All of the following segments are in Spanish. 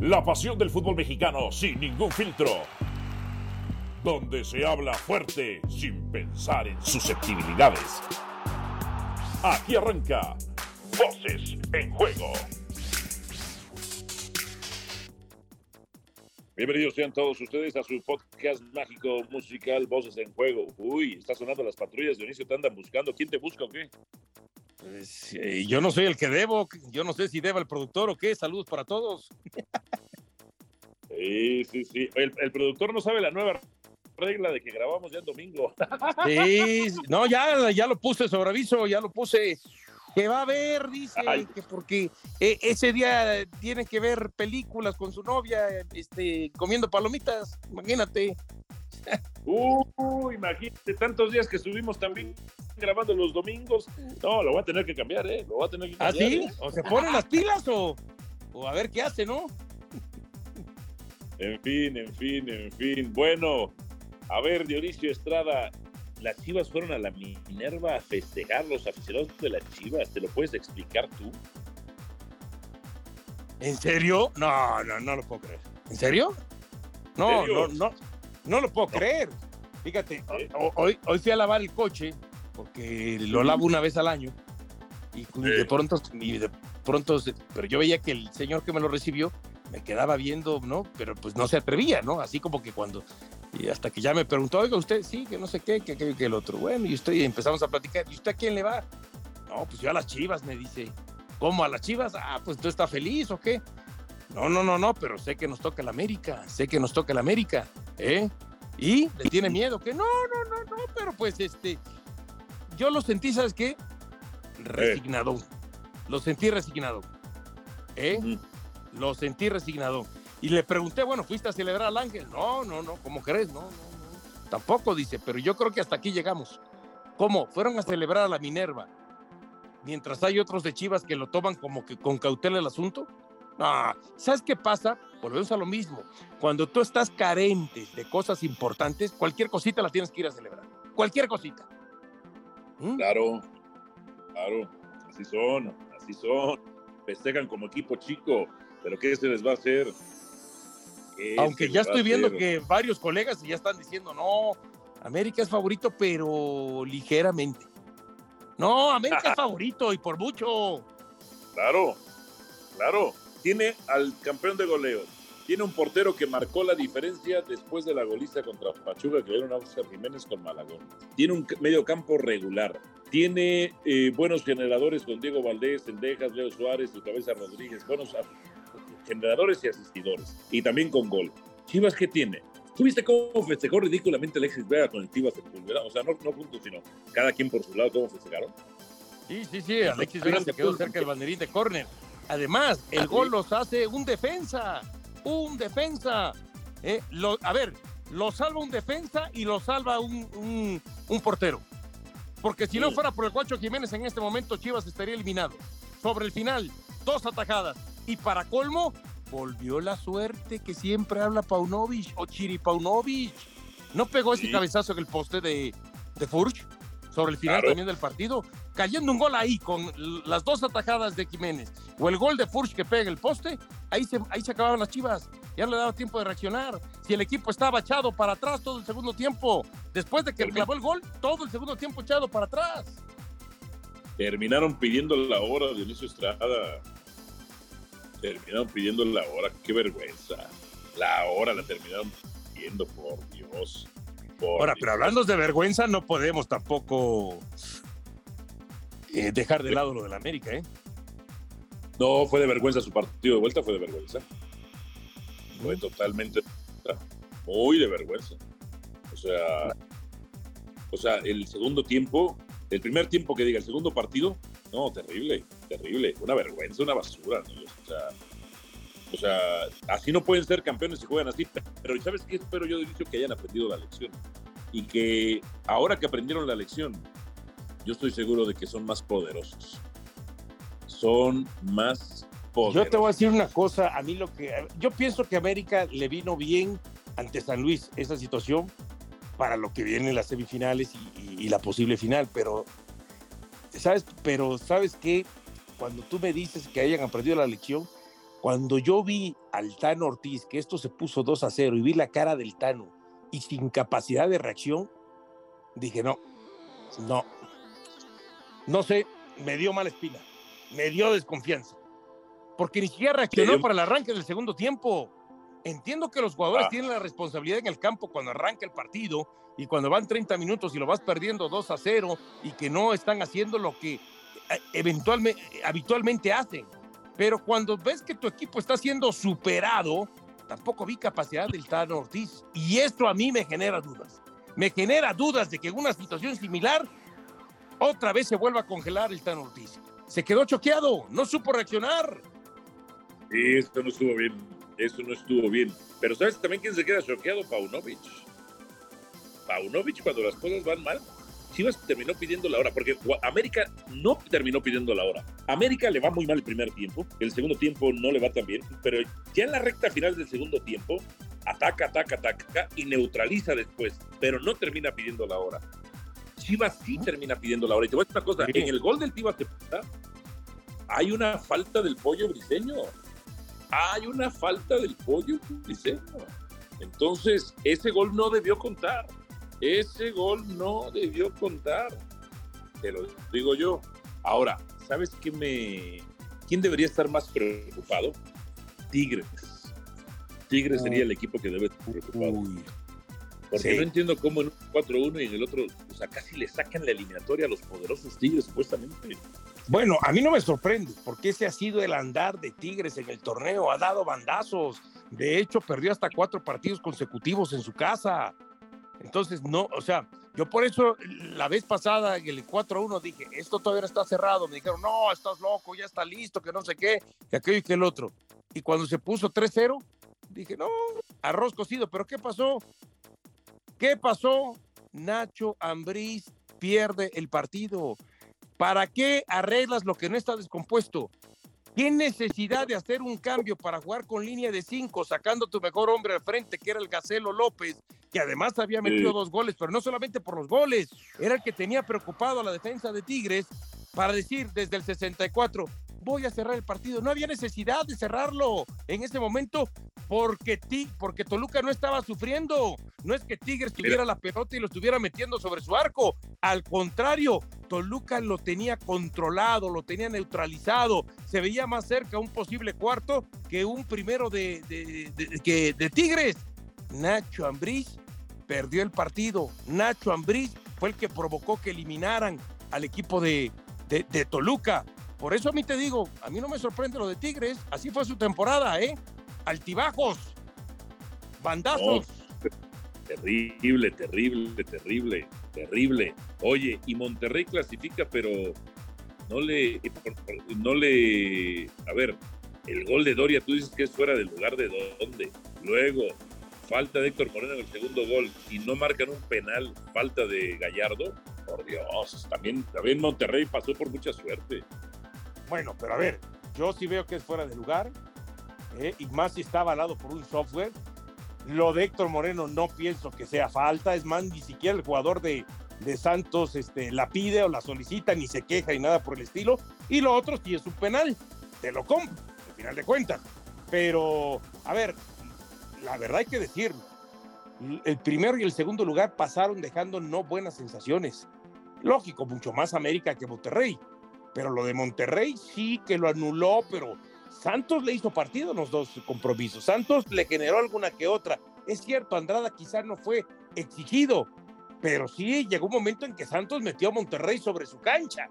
La pasión del fútbol mexicano sin ningún filtro. Donde se habla fuerte sin pensar en susceptibilidades. Aquí arranca Voces en Juego. Bienvenidos sean todos ustedes a su podcast mágico musical Voces en Juego. Uy, está sonando las patrullas, Dionisio, te andan buscando. ¿Quién te busca o qué? Pues, eh, yo no soy el que debo, yo no sé si deba el productor o qué. Saludos para todos. Sí, sí, sí. El, el productor no sabe la nueva regla de que grabamos ya el domingo. Sí, no, ya, ya lo puse sobre aviso, ya lo puse. Que va a ver, dice, Ay. que porque eh, ese día tiene que ver películas con su novia, este, comiendo palomitas, imagínate. Uh, imagínate, tantos días que estuvimos también grabando los domingos. No, lo voy a tener que cambiar, ¿eh? Lo voy a tener que ¿Ah, cambiar. sí? ¿eh? O se ponen las pilas o, o a ver qué hace, ¿no? En fin, en fin, en fin. Bueno, a ver, Dionisio Estrada, las Chivas fueron a la Minerva a festejar los aficionados de las Chivas. ¿Te lo puedes explicar tú? ¿En serio? No, no, no lo puedo creer. ¿En serio? No, ¿En serio? no, no, no lo puedo creer. Fíjate, ho- hoy, hoy fui a lavar el coche, porque lo lavo una vez al año, y de pronto, y de pronto, pero yo veía que el señor que me lo recibió me quedaba viendo, ¿no? Pero pues no se atrevía, ¿no? Así como que cuando, y hasta que ya me preguntó, oiga, usted, sí, que no sé qué, que aquello, que el otro. Bueno, y usted, y empezamos a platicar, ¿y usted a quién le va? No, pues yo a las chivas, me dice. ¿Cómo a las chivas? Ah, pues tú estás feliz o qué? No, no, no, no, pero sé que nos toca el América, sé que nos toca el América, ¿eh? ¿Y le tiene miedo? Que no, no, no, no, pero pues este, yo lo sentí, ¿sabes qué? Resignado. Lo sentí resignado, ¿eh? Lo sentí resignado. Y le pregunté, bueno, ¿fuiste a celebrar al ángel? No, no, no, ¿cómo crees? No, no, no. Tampoco, dice, pero yo creo que hasta aquí llegamos. ¿Cómo? Fueron a celebrar a la Minerva. Mientras hay otros de Chivas que lo toman como que con cautela el asunto. No, ¿sabes qué pasa? Volvemos a lo mismo. Cuando tú estás carente de cosas importantes, cualquier cosita la tienes que ir a celebrar. Cualquier cosita. ¿Mm? Claro, claro. Así son, así son. Festejan como equipo chico. ¿Pero qué se les va a hacer? ¿Qué Aunque ya estoy viendo hacer? que varios colegas ya están diciendo, no, América es favorito, pero ligeramente. No, América es favorito y por mucho. Claro, claro. Tiene al campeón de goleo. Tiene un portero que marcó la diferencia después de la goliza contra Pachuca que dieron a Oscar Jiménez con Malagón. Tiene un medio campo regular. Tiene eh, buenos generadores con Diego Valdés, Sendejas, Leo Suárez, y Cabeza Rodríguez. Buenos generadores y asistidores. Y también con gol. Chivas, ¿qué tiene? ¿Tú viste cómo festejó ridículamente Alexis Vega con el Chivas Sepúlveda? O sea, no, no juntos, sino cada quien por su lado, ¿cómo festejaron? Sí, sí, sí, Alexis Vega se quedó cerca del banderín de córner. Además, el gol los hace un defensa, un defensa. Eh, lo- a ver, lo salva un defensa y lo salva un, un- un portero. Porque si no fuera por el Cuacho Jiménez en este momento, Chivas estaría eliminado. Sobre el final, dos atajadas. Y para colmo, volvió la suerte que siempre habla Paunovic o Chiri Paunovic. ¿No pegó ese Sí. cabezazo en el poste de, de Furch? Sobre el final Claro. también del partido. Cayendo un gol ahí con las dos atajadas de Jiménez o el gol de Furch que pega el poste, ahí se, ahí se acababan las chivas. Ya no le daba tiempo de reaccionar. Si el equipo estaba echado para atrás todo el segundo tiempo, después de que Termi- clavó el gol, todo el segundo tiempo echado para atrás. Terminaron pidiendo la hora, Dionisio Estrada. Terminaron pidiendo la hora, qué vergüenza. La hora la terminaron pidiendo, por Dios. Por Ahora, Dios. pero hablando de vergüenza, no podemos tampoco eh, dejar de lado lo del América, ¿eh? No, fue de vergüenza su partido de vuelta, fue de vergüenza. Fue totalmente muy de vergüenza. O sea, o sea, el segundo tiempo, el primer tiempo que diga, el segundo partido, no, terrible, terrible, una vergüenza, una basura. ¿no? O sea, o sea, así no pueden ser campeones si juegan así. Pero ¿sabes qué? Espero yo, Dionisio, que hayan aprendido la lección. Y que ahora que aprendieron la lección, yo estoy seguro de que son más poderosos. Son más poderosos. Yo te voy a decir una cosa, a mí lo que yo pienso que América le vino bien ante San Luis esa situación para lo que viene en las semifinales y, y- y la posible final, pero sabes, pero sabes que cuando tú me dices que hayan aprendido la lección, Cuando yo vi al Tano Ortiz, que esto se puso 2 a 0, y vi la cara del Tano y sin capacidad de reacción, dije, no, no, no sé, me dio mala espina, me dio desconfianza, porque ni siquiera reaccionó para el arranque del segundo tiempo. Entiendo que los jugadores ah. tienen la responsabilidad en el campo cuando arranca el partido y cuando van 30 minutos y lo vas perdiendo 2 a 0 y que no están haciendo lo que eh, eventualmente, habitualmente hacen. Pero cuando ves que tu equipo está siendo superado, tampoco vi capacidad del Tano Ortiz. Y esto a mí me genera dudas. Me genera dudas de que en una situación similar otra vez se vuelva a congelar el Tano Ortiz. Se quedó choqueado, no supo reaccionar. Sí, esto no estuvo bien. Eso no estuvo bien. Pero ¿sabes también quién se queda choqueado? Paunovic. Paunovic cuando las cosas van mal. Chivas terminó pidiendo la hora, porque América no terminó pidiendo la hora. América le va muy mal el primer tiempo, el segundo tiempo no le va tan bien, pero ya en la recta final del segundo tiempo, ataca, ataca, ataca y neutraliza después, pero no termina pidiendo la hora. Chivas sí termina pidiendo la hora. Y te voy a decir una cosa, en el gol del Chivas hay una falta del pollo briseño hay una falta del pollo briseño. Entonces, ese gol no debió contar. Ese gol no debió contar. Te lo digo yo. Ahora, ¿sabes qué me. ¿Quién debería estar más preocupado? Tigres. Tigres sería el equipo que debe estar preocupado. Porque no entiendo cómo en un 4-1 y en el otro, o sea, casi le sacan la eliminatoria a los poderosos Tigres, supuestamente. Bueno, a mí no me sorprende, porque ese ha sido el andar de Tigres en el torneo, ha dado bandazos, de hecho perdió hasta cuatro partidos consecutivos en su casa. Entonces, no, o sea, yo por eso la vez pasada, en el 4-1, dije, esto todavía no está cerrado. Me dijeron, no, estás loco, ya está listo, que no sé qué, que aquello y que el otro. Y cuando se puso 3-0, dije, no, arroz cocido, pero ¿qué pasó? ¿Qué pasó? Nacho Ambriz pierde el partido. ¿Para qué arreglas lo que no está descompuesto? ¿Qué necesidad de hacer un cambio para jugar con línea de cinco, sacando tu mejor hombre al frente, que era el Gacelo López, que además había metido dos goles, pero no solamente por los goles, era el que tenía preocupado a la defensa de Tigres para decir desde el 64, voy a cerrar el partido. No había necesidad de cerrarlo en ese momento porque, ti, porque Toluca no estaba sufriendo. No es que Tigres tuviera la pelota y lo estuviera metiendo sobre su arco. Al contrario, Toluca lo tenía controlado, lo tenía neutralizado. Se veía más cerca un posible cuarto que un primero de, de, de Tigres. Nacho Ambriz perdió el partido. Nacho Ambriz fue el que provocó que eliminaran al equipo de, de, Toluca. Por eso a mí te digo, a mí no me sorprende lo de Tigres, así fue su temporada, ¿eh? Altibajos, bandazos. terrible, terrible, terrible, terrible. Oye, y Monterrey clasifica, pero no le, no le, a ver, el gol de Doria, tú dices que es fuera del lugar de dónde. Luego, falta de Héctor Moreno en el segundo gol y no marcan un penal, falta de Gallardo. Por Dios, también, también Monterrey pasó por mucha suerte. Bueno, pero a ver, yo sí veo que es fuera de lugar, ¿eh? y más si está avalado por un software. Lo de Héctor Moreno no pienso que sea falta, es más, ni siquiera el jugador de, de Santos este, la pide o la solicita, ni se queja y nada por el estilo. Y lo otro sí es un penal, te lo compro, al final de cuentas. Pero, a ver, la verdad hay que decir, el primero y el segundo lugar pasaron dejando no buenas sensaciones. Lógico, mucho más América que Monterrey. Pero lo de Monterrey sí que lo anuló, pero Santos le hizo partido en los dos compromisos. Santos le generó alguna que otra. Es cierto, Andrada quizás no fue exigido, pero sí llegó un momento en que Santos metió a Monterrey sobre su cancha.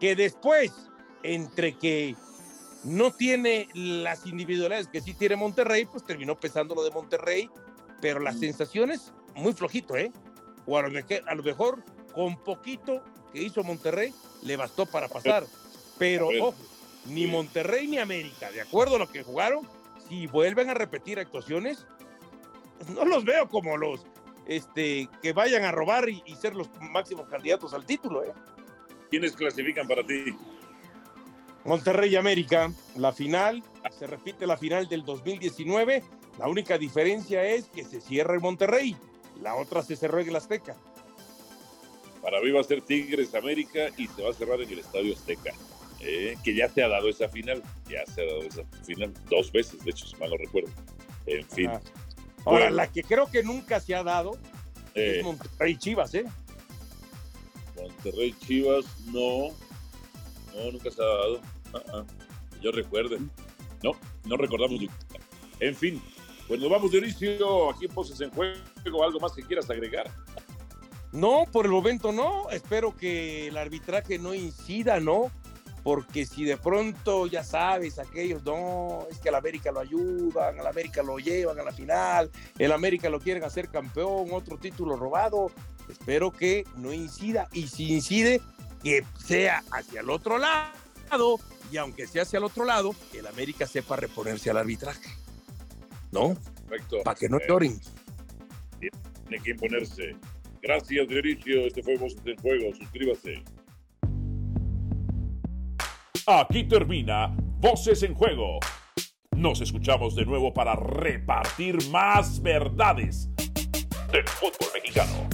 Que después, entre que no tiene las individualidades que sí tiene Monterrey, pues terminó pesando lo de Monterrey, pero las sensaciones muy flojito, ¿eh? O a lo mejor, a lo mejor con poquito que hizo Monterrey le bastó para pasar. Pero ojo, ni Monterrey ni América, de acuerdo a lo que jugaron, si vuelven a repetir actuaciones, pues no los veo como los este, que vayan a robar y, ser los máximos candidatos al título. ¿eh? ¿Quiénes clasifican para ti? Monterrey y América, la final, se repite la final del 2019. La única diferencia es que se cierra en Monterrey, la otra se cerró en el Azteca. Para mí va a ser Tigres América y se va a cerrar en el Estadio Azteca. eh, que ya se ha dado esa final, ya se ha dado esa final dos veces, de hecho, si mal no recuerdo. En fin. Ahora, la que creo que nunca se ha dado es eh. Monterrey Chivas, ¿eh? Monterrey Chivas, no. No, nunca se ha dado. Ah, ah. Yo recuerde. No, no recordamos. En fin, pues nos vamos de inicio aquí en Poses en Juego. ¿Algo más que quieras agregar? No, por el momento no. Espero que el arbitraje no incida, ¿no? Porque si de pronto, ya sabes, aquellos, no, es que al América lo ayudan, al América lo llevan a la final, el América lo quieren hacer campeón, otro título robado. Espero que no incida. Y si incide, que sea hacia el otro lado. Y aunque sea hacia el otro lado, el América sepa reponerse al arbitraje. ¿No? Perfecto. Para que no eh, lloren. Tiene que imponerse. Gracias, Dionisio. Este fue Voces en Juego. Suscríbase. Aquí termina Voces en Juego. Nos escuchamos de nuevo para repartir más verdades del fútbol mexicano.